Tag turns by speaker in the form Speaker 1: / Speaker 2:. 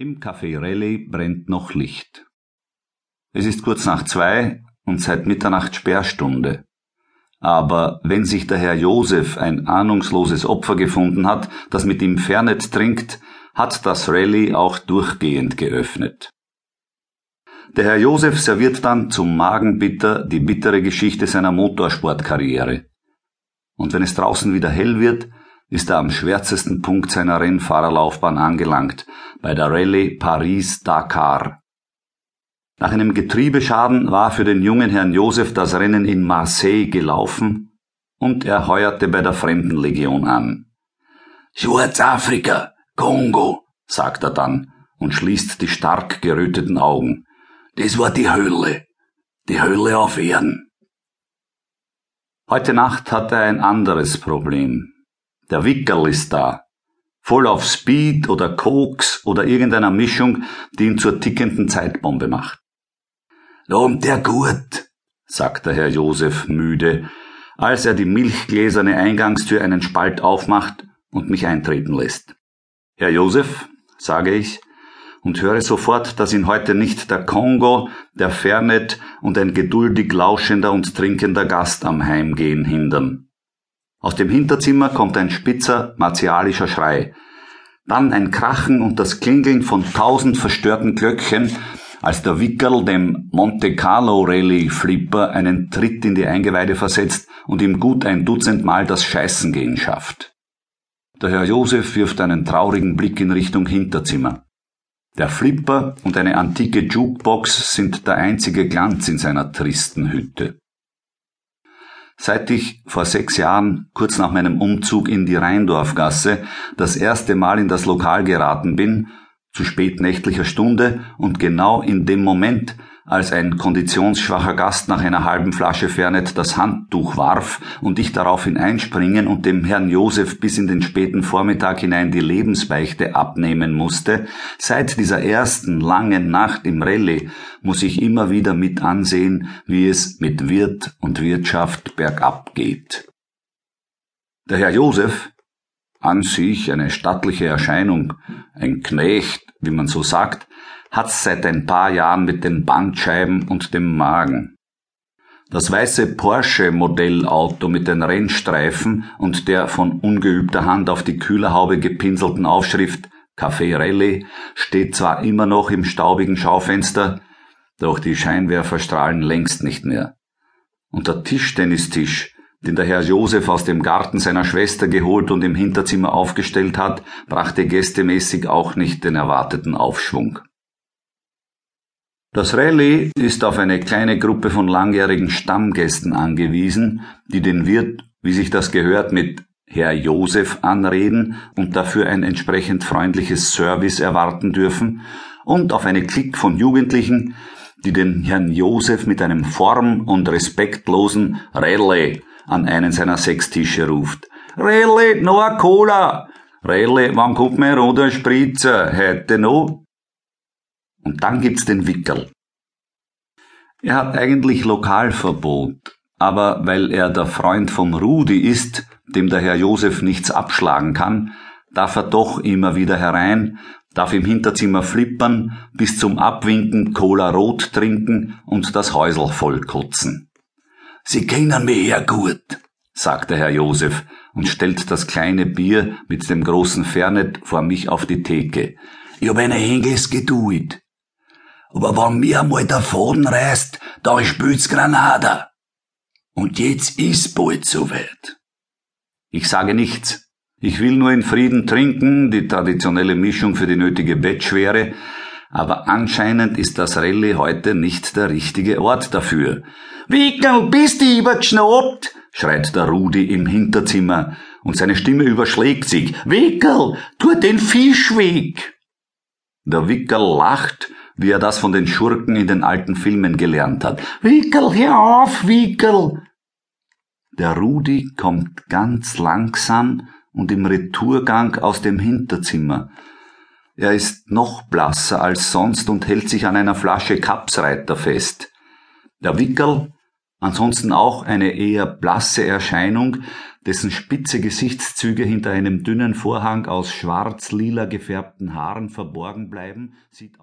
Speaker 1: Im Café Rallye brennt noch Licht. Es ist kurz nach zwei und seit Mitternacht Sperrstunde. Aber wenn sich der Herr Josef ein ahnungsloses Opfer gefunden hat, das mit ihm Fernet trinkt, hat das Rallye auch durchgehend geöffnet. Der Herr Josef serviert dann zum Magenbitter die bittere Geschichte seiner Motorsportkarriere. Und wenn es draußen wieder hell wird, ist er am schwärzesten Punkt seiner Rennfahrerlaufbahn angelangt, bei der Rallye Paris-Dakar. Nach einem Getriebeschaden war für den jungen Herrn Josef das Rennen in Marseille gelaufen und er heuerte bei der Fremdenlegion an.
Speaker 2: Schwarzafrika, Kongo,
Speaker 1: sagt er dann und schließt die stark geröteten Augen.
Speaker 2: Das war die Hölle. Die Hölle auf Erden.
Speaker 1: Heute Nacht hat er ein anderes Problem. Der Wickerl ist da. Voll auf Speed oder Koks oder irgendeiner Mischung, die ihn zur tickenden Zeitbombe macht.
Speaker 2: Lohnt der gut,
Speaker 1: sagt der Herr Josef müde, als er die milchgläserne Eingangstür einen Spalt aufmacht und mich eintreten lässt. Herr Josef, sage ich, und höre sofort, dass ihn heute nicht der Kongo, der Fernet und ein geduldig lauschender und trinkender Gast am Heimgehen hindern. Aus dem Hinterzimmer kommt ein spitzer, martialischer Schrei. Dann ein Krachen und das Klingeln von tausend verstörten Glöckchen, als der Wickerl dem Monte Carlo Rallye Flipper einen Tritt in die Eingeweide versetzt und ihm gut ein Dutzend Mal das Scheißengehen schafft. Der Herr Josef wirft einen traurigen Blick in Richtung Hinterzimmer. Der Flipper und eine antike Jukebox sind der einzige Glanz in seiner tristen Hütte. Seit ich vor sechs Jahren, kurz nach meinem Umzug in die Rheindorfgasse, das erste Mal in das Lokal geraten bin, zu spätnächtlicher Stunde und genau in dem Moment, als ein konditionsschwacher Gast nach einer halben Flasche Fernet das Handtuch warf und ich daraufhin einspringen und dem Herrn Josef bis in den späten Vormittag hinein die Lebensbeichte abnehmen musste, seit dieser ersten langen Nacht im Rallye muss ich immer wieder mit ansehen, wie es mit Wirt und Wirtschaft bergab geht. Der Herr Josef, an sich eine stattliche Erscheinung, ein Knecht, wie man so sagt, hat's seit ein paar Jahren mit den Bandscheiben und dem Magen. Das weiße Porsche Modellauto mit den Rennstreifen und der von ungeübter Hand auf die Kühlerhaube gepinselten Aufschrift Café Rallye steht zwar immer noch im staubigen Schaufenster, doch die Scheinwerfer strahlen längst nicht mehr. Und der Tischtennistisch, den der Herr Josef aus dem Garten seiner Schwester geholt und im Hinterzimmer aufgestellt hat, brachte gästemäßig auch nicht den erwarteten Aufschwung. Das Rallye ist auf eine kleine Gruppe von langjährigen Stammgästen angewiesen, die den Wirt, wie sich das gehört, mit Herr Josef anreden und dafür ein entsprechend freundliches Service erwarten dürfen, und auf eine Klick von Jugendlichen, die den Herrn Josef mit einem form- und respektlosen Rallye an einen seiner sechs Tische ruft. Rallye, noch a Cola! Rallye, wann kommt mir runter Spritzer? Heute noch? Und dann gibt's den Wickerl. Er hat eigentlich Lokalverbot, aber weil er der Freund vom Rudi ist, dem der Herr Josef nichts abschlagen kann, darf er doch immer wieder herein, darf im Hinterzimmer flippern, bis zum Abwinken Cola Rot trinken und das Häusel vollkotzen.
Speaker 2: Sie kennen mich ja gut,
Speaker 1: sagt der Herr Josef und stellt das kleine Bier mit dem großen Fernet vor mich auf die Theke.
Speaker 2: Ich hab eine Engels Geduld. Aber wenn mir einmal der Faden reißt, dann spült's Granada. Und jetzt ist bald soweit.
Speaker 1: Ich sage nichts. Ich will nur in Frieden trinken, die traditionelle Mischung für die nötige Bettschwere, aber anscheinend ist das Rallye heute nicht der richtige Ort dafür.
Speaker 2: Wickel, bist du übergeschnappt?
Speaker 1: schreit der Rudi im Hinterzimmer und seine Stimme überschlägt sich.
Speaker 2: Wickel, tu den Fisch weg!
Speaker 1: Der Wickel lacht wie er das von den Schurken in den alten Filmen gelernt hat.
Speaker 2: Wickel, hör auf, Wickel!
Speaker 1: Der Rudi kommt ganz langsam und im Retourgang aus dem Hinterzimmer. Er ist noch blasser als sonst und hält sich an einer Flasche Kapsreiter fest. Der Wickel, Ansonsten auch eine eher blasse Erscheinung, dessen spitze Gesichtszüge hinter einem dünnen Vorhang aus schwarz-lila gefärbten Haaren verborgen bleiben, sieht